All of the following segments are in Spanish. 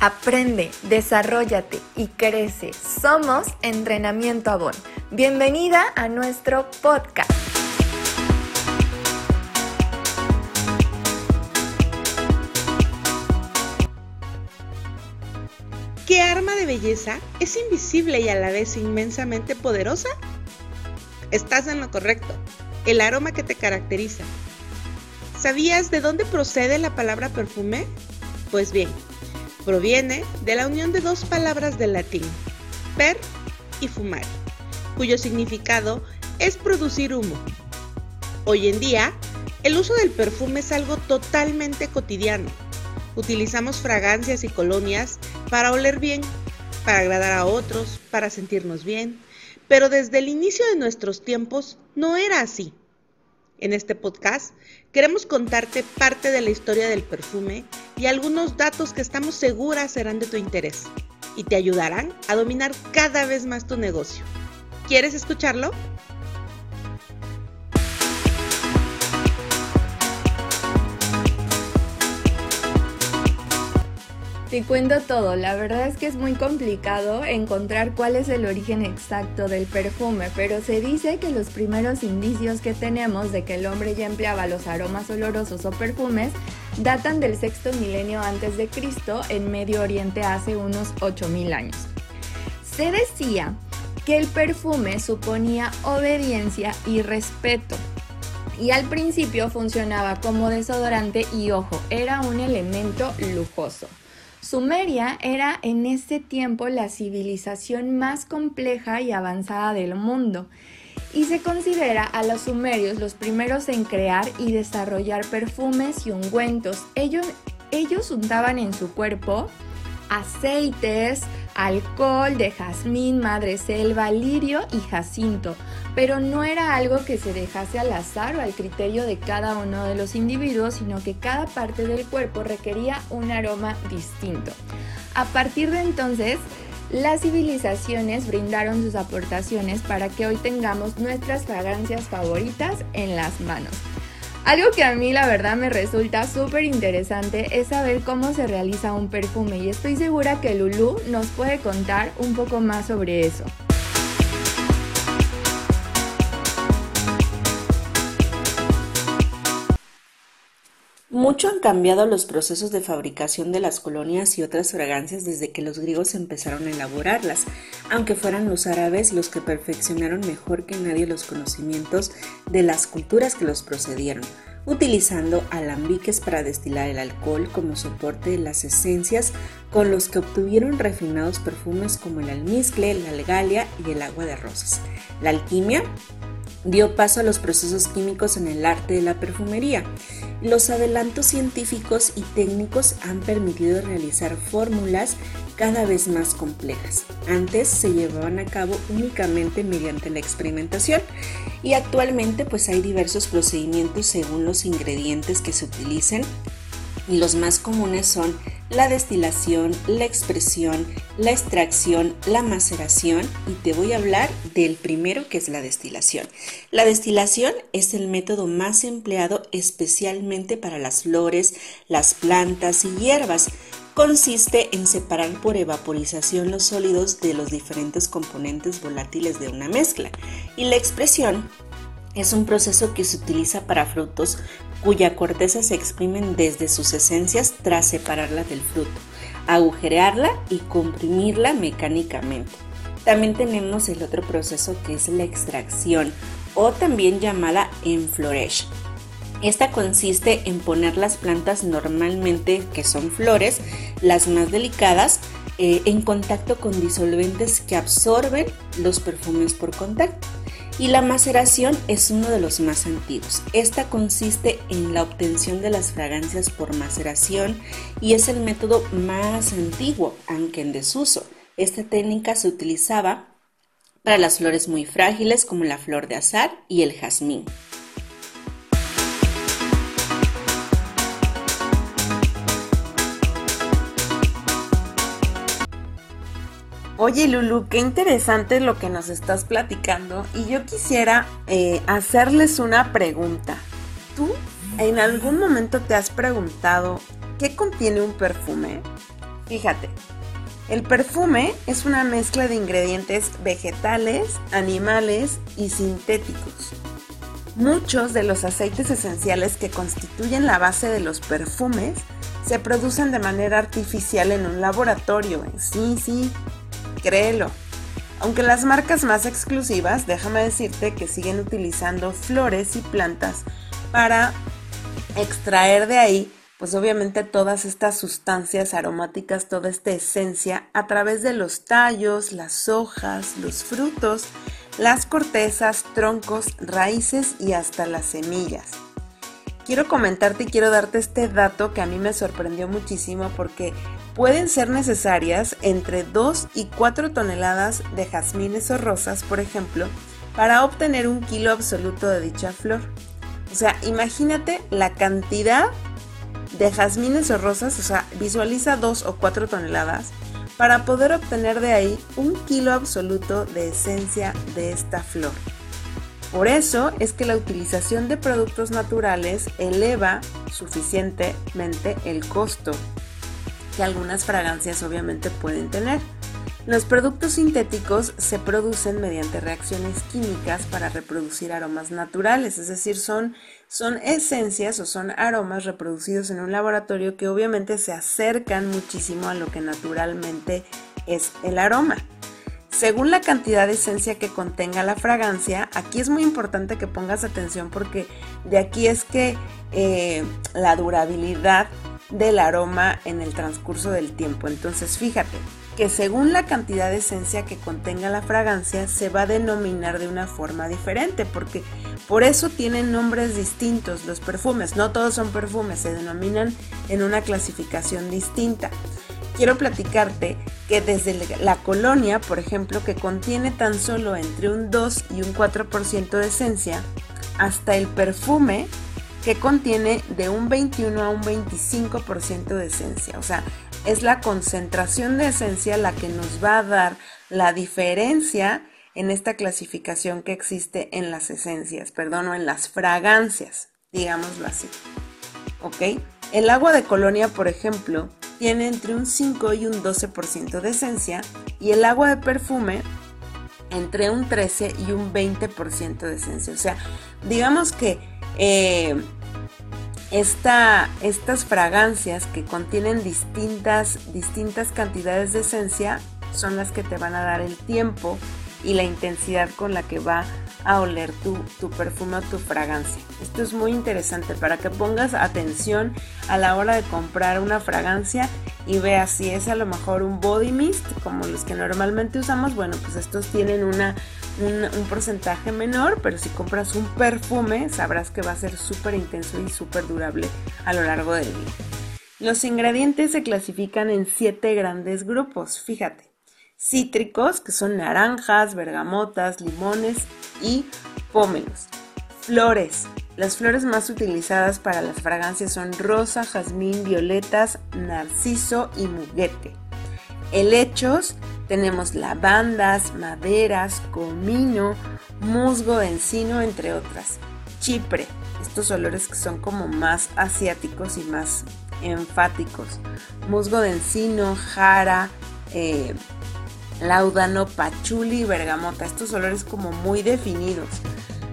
Aprende, desarrollate y crece. Somos Entrenamiento Avon. Bienvenida a nuestro podcast. ¿Qué arma de belleza es invisible y a la vez inmensamente poderosa? Estás en lo correcto. El aroma que te caracteriza. ¿Sabías de dónde procede la palabra perfume? Pues bien, proviene de la unión de dos palabras del latín, per y fumar, cuyo significado es producir humo. Hoy en día, el uso del perfume es algo totalmente cotidiano. Utilizamos fragancias y colonias para oler bien, para agradar a otros, para sentirnos bien, pero desde el inicio de nuestros tiempos no era así. En este podcast queremos contarte parte de la historia del perfume y algunos datos que estamos seguras serán de tu interés y te ayudarán a dominar cada vez más tu negocio. ¿Quieres escucharlo? Te cuento todo, la verdad es que es muy complicado encontrar cuál es el origen exacto del perfume, pero se dice que los primeros indicios que tenemos de que el hombre ya empleaba los aromas olorosos o perfumes datan del sexto milenio antes de Cristo en Medio Oriente hace unos 8000 años. Se decía que el perfume suponía obediencia y respeto, y al principio funcionaba como desodorante y ojo, era un elemento lujoso. Sumeria era en ese tiempo la civilización más compleja y avanzada del mundo y se considera a los sumerios los primeros en crear y desarrollar perfumes y ungüentos. Ellos, ellos untaban en su cuerpo aceites, alcohol de jazmín, madreselva, lirio y jacinto, pero no era algo que se dejase al azar o al criterio de cada uno de los individuos, sino que cada parte del cuerpo requería un aroma distinto. A partir de entonces, las civilizaciones brindaron sus aportaciones para que hoy tengamos nuestras fragancias favoritas en las manos. Algo que a mí la verdad me resulta súper interesante es saber cómo se realiza un perfume y estoy segura que Lulu nos puede contar un poco más sobre eso. Mucho han cambiado los procesos de fabricación de las colonias y otras fragancias desde que los griegos empezaron a elaborarlas, aunque fueran los árabes los que perfeccionaron mejor que nadie los conocimientos de las culturas que los procedieron, utilizando alambiques para destilar el alcohol como soporte de las esencias con los que obtuvieron refinados perfumes como el almizcle, la algalia y el agua de rosas. La alquimia dio paso a los procesos químicos en el arte de la perfumería. Los adelantos científicos y técnicos han permitido realizar fórmulas cada vez más complejas. Antes se llevaban a cabo únicamente mediante la experimentación y actualmente pues hay diversos procedimientos según los ingredientes que se utilicen los más comunes son la destilación, la expresión, la extracción, la maceración y te voy a hablar del primero que es la destilación. La destilación es el método más empleado especialmente para las flores, las plantas y hierbas. Consiste en separar por evaporización los sólidos de los diferentes componentes volátiles de una mezcla y la expresión es un proceso que se utiliza para frutos cuya corteza se exprimen desde sus esencias tras separarla del fruto, agujerearla y comprimirla mecánicamente. También tenemos el otro proceso que es la extracción o también llamada enflorage. Esta consiste en poner las plantas normalmente que son flores, las más delicadas, eh, en contacto con disolventes que absorben los perfumes por contacto. Y la maceración es uno de los más antiguos. Esta consiste en la obtención de las fragancias por maceración y es el método más antiguo, aunque en desuso. Esta técnica se utilizaba para las flores muy frágiles como la flor de azar y el jazmín. Oye Lulu, qué interesante lo que nos estás platicando y yo quisiera eh, hacerles una pregunta. ¿Tú en algún momento te has preguntado qué contiene un perfume? Fíjate, el perfume es una mezcla de ingredientes vegetales, animales y sintéticos. Muchos de los aceites esenciales que constituyen la base de los perfumes se producen de manera artificial en un laboratorio. Sí, sí, créelo. Aunque las marcas más exclusivas, déjame decirte que siguen utilizando flores y plantas para extraer de ahí pues obviamente todas estas sustancias aromáticas, toda esta esencia a través de los tallos, las hojas, los frutos, las cortezas, troncos, raíces y hasta las semillas. Quiero comentarte y quiero darte este dato que a mí me sorprendió muchísimo porque pueden ser necesarias entre 2 y 4 toneladas de jazmines o rosas, por ejemplo, para obtener un kilo absoluto de dicha flor. O sea, imagínate la cantidad de jazmines o rosas, o sea, visualiza 2 o 4 toneladas, para poder obtener de ahí un kilo absoluto de esencia de esta flor. Por eso es que la utilización de productos naturales eleva suficientemente el costo que algunas fragancias obviamente pueden tener. Los productos sintéticos se producen mediante reacciones químicas para reproducir aromas naturales, es decir, son, son esencias o son aromas reproducidos en un laboratorio que obviamente se acercan muchísimo a lo que naturalmente es el aroma. Según la cantidad de esencia que contenga la fragancia, aquí es muy importante que pongas atención porque de aquí es que eh, la durabilidad del aroma en el transcurso del tiempo. Entonces fíjate, que según la cantidad de esencia que contenga la fragancia se va a denominar de una forma diferente, porque por eso tienen nombres distintos los perfumes, no todos son perfumes, se denominan en una clasificación distinta. Quiero platicarte que desde la colonia, por ejemplo, que contiene tan solo entre un 2 y un 4% de esencia, hasta el perfume que contiene de un 21 a un 25% de esencia. O sea, es la concentración de esencia la que nos va a dar la diferencia en esta clasificación que existe en las esencias, perdón, o en las fragancias, digámoslo así. ¿Ok? El agua de colonia, por ejemplo, tiene entre un 5 y un 12% de esencia y el agua de perfume entre un 13 y un 20% de esencia. O sea, digamos que eh, estas fragancias que contienen distintas, distintas cantidades de esencia son las que te van a dar el tiempo y la intensidad con la que va a oler tu, tu, perfume o tu fragancia. Esto es muy interesante para que pongas atención a la hora de comprar una fragancia y veas si es a lo mejor un body mist como los que normalmente usamos. Bueno, pues estos tienen una un, porcentaje menor, pero si compras un perfume sabrás que va a ser súper intenso y súper durable a lo largo del día. Los ingredientes se clasifican en siete grandes grupos, fíjate. Cítricos, que son naranjas, bergamotas, limones y pómelos. Flores. Las flores más utilizadas para las fragancias son rosa, jazmín, violetas, narciso y muguete. Helechos, tenemos lavandas, maderas, comino, musgo encino, entre otras. Chipre, estos olores que son como más asiáticos y más enfáticos. Musgo de encino, jara, eh, laudano, pachuli y bergamota. Estos olores como muy definidos.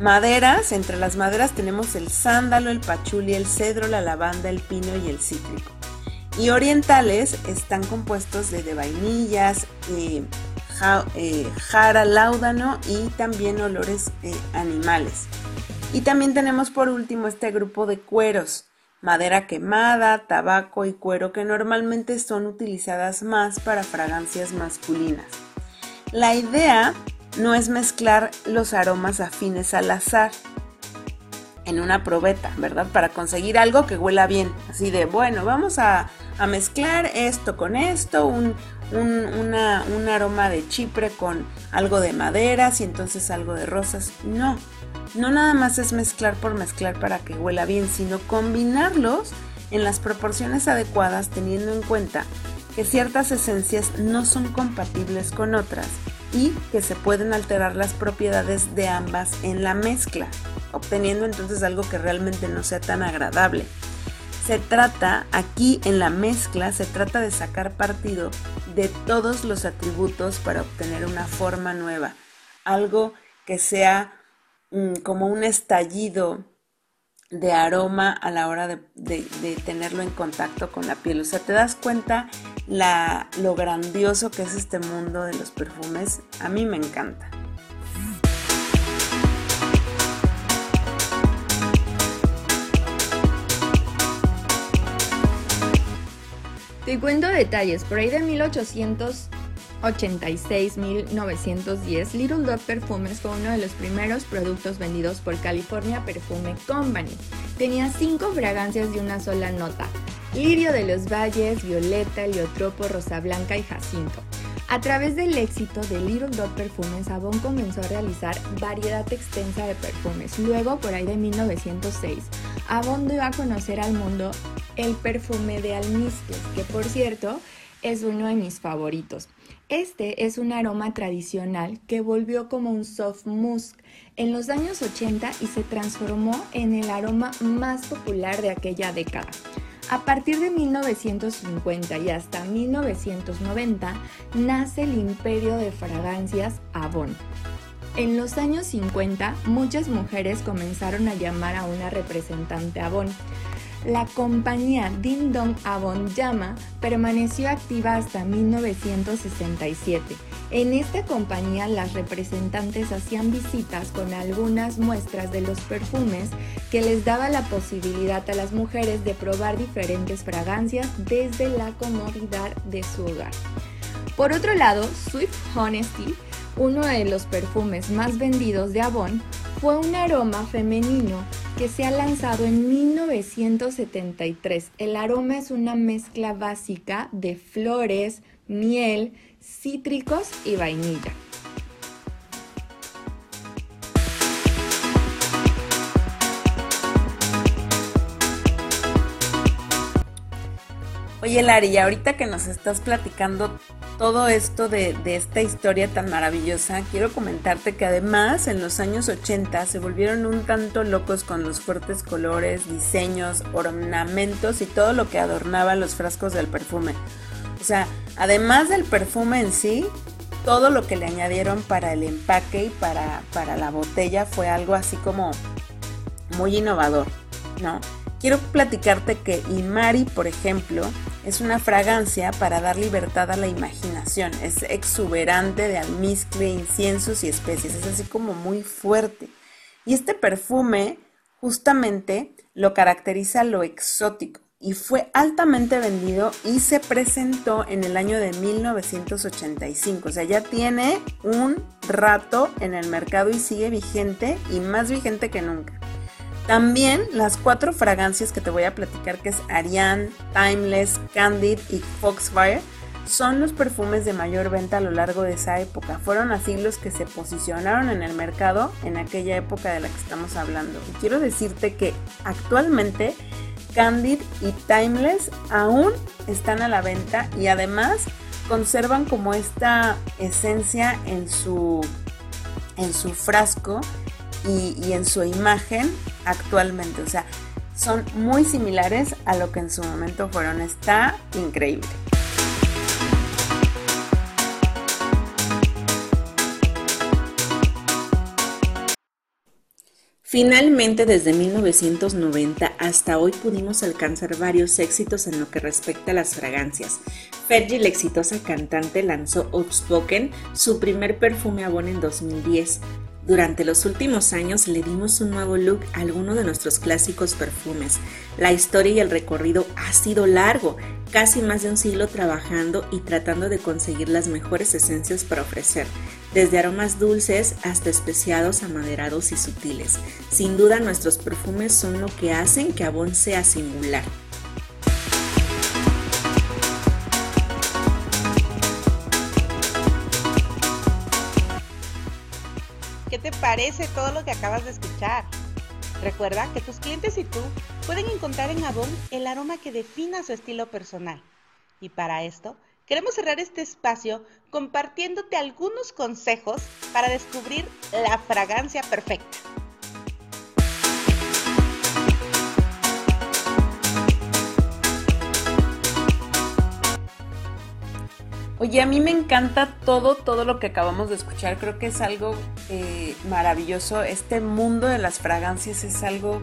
Maderas, entre las maderas tenemos el sándalo, el pachuli, el cedro, la lavanda, el pino y el cítrico. Y orientales están compuestos de, vainillas, eh, eh, jara, láudano y también olores eh, animales. Y también tenemos por último este grupo de cueros, madera quemada, tabaco y cuero que normalmente son utilizadas más para fragancias masculinas. La idea no es mezclar los aromas afines al azar, en una probeta, ¿verdad? Para conseguir algo que huela bien. Así de, bueno, vamos a, mezclar esto con esto, un, un, aroma de chipre con algo de maderas y entonces algo de rosas. No, no nada más es mezclar por mezclar para que huela bien, sino combinarlos en las proporciones adecuadas teniendo en cuenta que ciertas esencias no son compatibles con otras y que se pueden alterar las propiedades de ambas en la mezcla, obteniendo entonces algo que realmente no sea tan agradable. Se trata, aquí en la mezcla, se trata de sacar partido de todos los atributos para obtener una forma nueva, algo que sea mm, como un estallido de aroma a la hora de, tenerlo en contacto con la piel. O sea, te das cuenta la, lo grandioso que es este mundo de los perfumes. A mí me encanta. Te cuento detalles, por ahí de 1800 86.910, Little Dog Perfumes fue uno de los primeros productos vendidos por California Perfume Company. Tenía cinco fragancias de una sola nota, lirio de los valles, violeta, heliotropo, rosa blanca y jacinto. A través del éxito de Little Dog Perfumes, Avon comenzó a realizar variedad extensa de perfumes. Luego, por ahí de 1906, Avon dio a conocer al mundo el perfume de almizcle, que por cierto es uno de mis favoritos. Este es un aroma tradicional que volvió como un soft musk en los años 80 y se transformó en el aroma más popular de aquella década. A partir de 1950 y hasta 1990 nace el imperio de fragancias Avon. En los años 50 muchas mujeres comenzaron a llamar a una representante Avon la compañía Ding Dong Avon Llama permaneció activa hasta 1967. En esta compañía las representantes hacían visitas con algunas muestras de los perfumes que les daba la posibilidad a las mujeres de probar diferentes fragancias desde la comodidad de su hogar. Por otro lado, Swift Honesty, uno de los perfumes más vendidos de Avon, fue un aroma femenino que se ha lanzado en 1973. El aroma es una mezcla básica de flores, miel, cítricos y vainilla. Oye, Lari, ahorita que nos estás platicando todo esto de, esta historia tan maravillosa, quiero comentarte que además en los años 80 se volvieron un tanto locos con los fuertes colores, diseños, ornamentos y todo lo que adornaba los frascos del perfume. O sea, además del perfume en sí, todo lo que le añadieron para el empaque y para, para la botella fue algo así como muy innovador, ¿no? Quiero platicarte que Imari, por ejemplo, es una fragancia para dar libertad a la imaginación. Es exuberante de almizcle, inciensos y especies. Es así como muy fuerte. Y este perfume justamente lo caracteriza lo exótico y fue altamente vendido y se presentó en el año de 1985. O sea, ya tiene un rato en el mercado y sigue vigente y más vigente que nunca. También las cuatro fragancias que te voy a platicar, que es Ariane, Timeless, Candid y Foxfire, son los perfumes de mayor venta a lo largo de esa época. Fueron así los que se posicionaron en el mercado en aquella época de la que estamos hablando. Y quiero decirte que actualmente Candid y Timeless aún están a la venta y además conservan como esta esencia en su, en su frasco y, en su imagen actualmente. O sea, son muy similares a lo que en su momento fueron. Está increíble. Finalmente, desde 1990 hasta hoy pudimos alcanzar varios éxitos en lo que respecta a las fragancias. Fergie, la exitosa cantante, lanzó Outspoken, su primer perfume Avon en 2010. Durante los últimos años le dimos un nuevo look a algunos de nuestros clásicos perfumes. La historia y el recorrido ha sido largo, casi más de un siglo trabajando y tratando de conseguir las mejores esencias para ofrecer, desde aromas dulces hasta especiados, amaderados y sutiles. Sin duda nuestros perfumes son lo que hacen que Avon sea singular. parece todo lo que acabas de escuchar? Recuerda que tus clientes y tú pueden encontrar en Avon el aroma que defina su estilo personal. Y para esto, queremos cerrar este espacio compartiéndote algunos consejos para descubrir la fragancia perfecta. Oye, a mí me encanta todo, todo lo que acabamos de escuchar. Creo que es algo eh, maravilloso. Este mundo de las fragancias es algo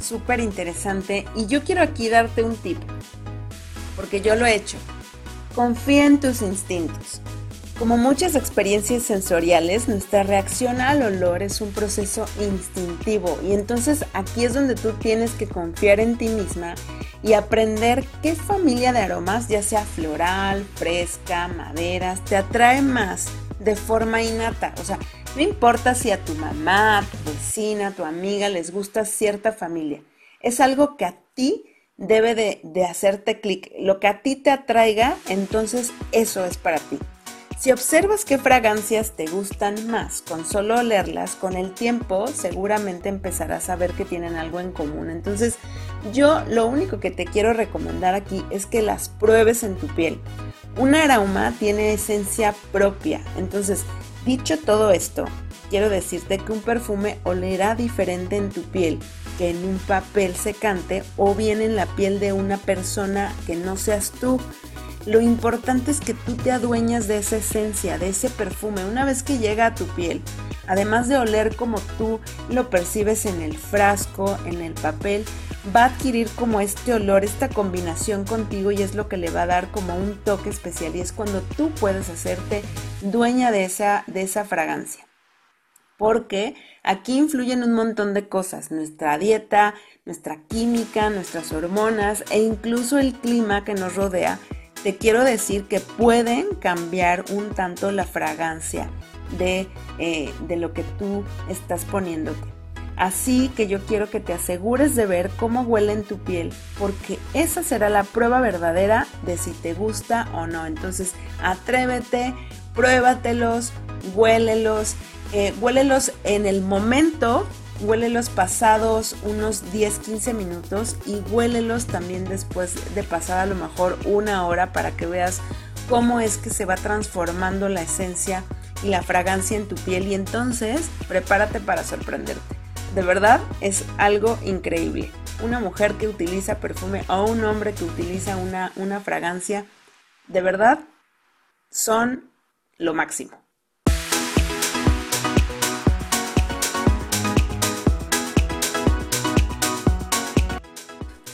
súper interesante. Y yo quiero aquí darte un tip, porque yo lo he hecho. Confía en tus instintos. Como muchas experiencias sensoriales, nuestra reacción al olor es un proceso instintivo y entonces aquí es donde tú tienes que confiar en ti misma y aprender qué familia de aromas, ya sea floral, fresca, maderas, te atrae más de forma innata. O sea, no importa si a tu mamá, a tu vecina, tu amiga les gusta cierta familia. Es algo que a ti debe de, de hacerte clic. Lo que a ti te atraiga, entonces eso es para ti. Si observas qué fragancias te gustan más con solo olerlas, con el tiempo seguramente empezarás a ver que tienen algo en común. Entonces, yo lo único que te quiero recomendar aquí es que las pruebes en tu piel. Un aroma tiene esencia propia. Entonces, dicho todo esto, quiero decirte que un perfume olerá diferente en tu piel que en un papel secante o bien en la piel de una persona que no seas tú. Lo importante es que tú te adueñas de esa esencia, de ese perfume, una vez que llega a tu piel. Además de oler como tú lo percibes en el frasco, en el papel, va a adquirir como este olor, esta combinación contigo y es lo que le va a dar como un toque especial y es cuando tú puedes hacerte dueña de esa, de esa fragancia. Porque aquí influyen un montón de cosas, nuestra dieta, nuestra química, nuestras hormonas e incluso el clima que nos rodea te quiero decir que pueden cambiar un tanto la fragancia de, eh, de lo que tú estás poniéndote. Así que yo quiero que te asegures de ver cómo huele en tu piel, porque esa será la prueba verdadera de si te gusta o no. Entonces, atrévete, pruébatelos, huélelos, eh, huélelos en el momento huélelos pasados unos 10-15 minutos y huélelos también después de pasar a lo mejor una hora para que veas cómo es que se va transformando la esencia y la fragancia en tu piel y entonces prepárate para sorprenderte. De verdad es algo increíble. Una mujer que utiliza perfume o un hombre que utiliza una, una fragancia, de verdad son lo máximo.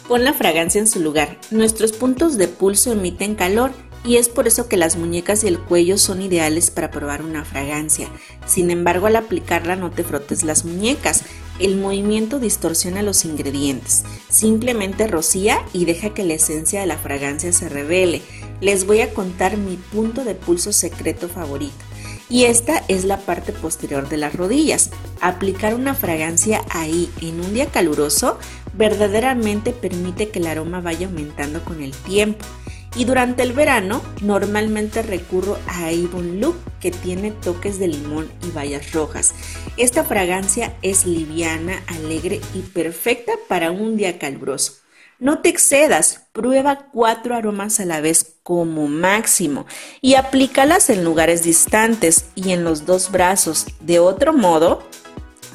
Pon la fragancia en su lugar. Nuestros puntos de pulso emiten calor y es por eso que las muñecas y el cuello son ideales para probar una fragancia. Sin embargo, al aplicarla no te frotes las muñecas. El movimiento distorsiona los ingredientes. Simplemente rocía y deja que la esencia de la fragancia se revele. Les voy a contar mi punto de pulso secreto favorito y esta es la parte posterior de las rodillas. Aplicar una fragancia ahí en un día caluroso verdaderamente permite que el aroma vaya aumentando con el tiempo. Y durante el verano normalmente recurro a Avon Look que tiene toques de limón y bayas rojas. Esta fragancia es liviana, alegre y perfecta para un día caluroso. No te excedas, prueba cuatro aromas a la vez como máximo y aplícalas en lugares distantes y en los dos brazos. De otro modo,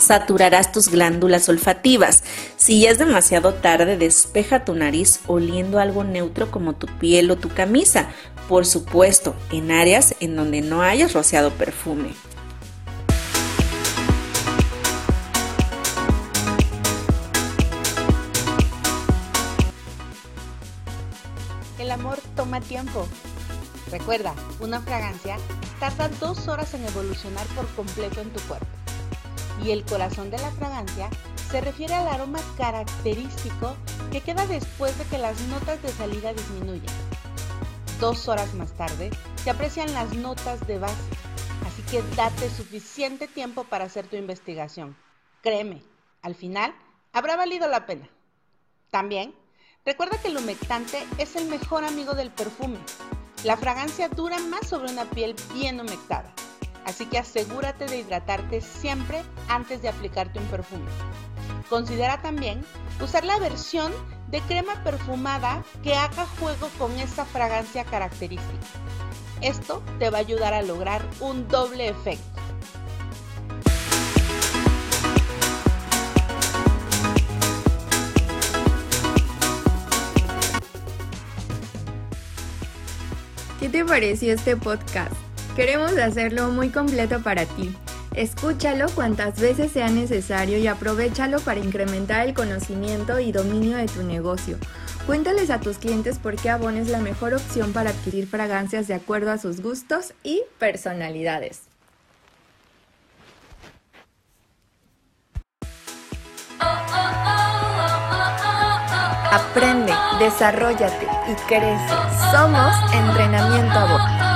saturarás tus glándulas olfativas. Si ya es demasiado tarde, despeja tu nariz oliendo algo neutro como tu piel o tu camisa. Por supuesto, en áreas en donde no hayas rociado perfume. amor toma tiempo. Recuerda, una fragancia tarda dos horas en evolucionar por completo en tu cuerpo. Y el corazón de la fragancia se refiere al aroma característico que queda después de que las notas de salida disminuyen. Dos horas más tarde se aprecian las notas de base, así que date suficiente tiempo para hacer tu investigación. Créeme, al final habrá valido la pena. También Recuerda que el humectante es el mejor amigo del perfume. La fragancia dura más sobre una piel bien humectada, así que asegúrate de hidratarte siempre antes de aplicarte un perfume. Considera también usar la versión de crema perfumada que haga juego con esta fragancia característica. Esto te va a ayudar a lograr un doble efecto. te pareció este podcast? Queremos hacerlo muy completo para ti. Escúchalo cuantas veces sea necesario y aprovechalo para incrementar el conocimiento y dominio de tu negocio. Cuéntales a tus clientes por qué Avon es la mejor opción para adquirir fragancias de acuerdo a sus gustos y personalidades. Aprende, desarrollate y crece. Somos Entrenamiento Avon.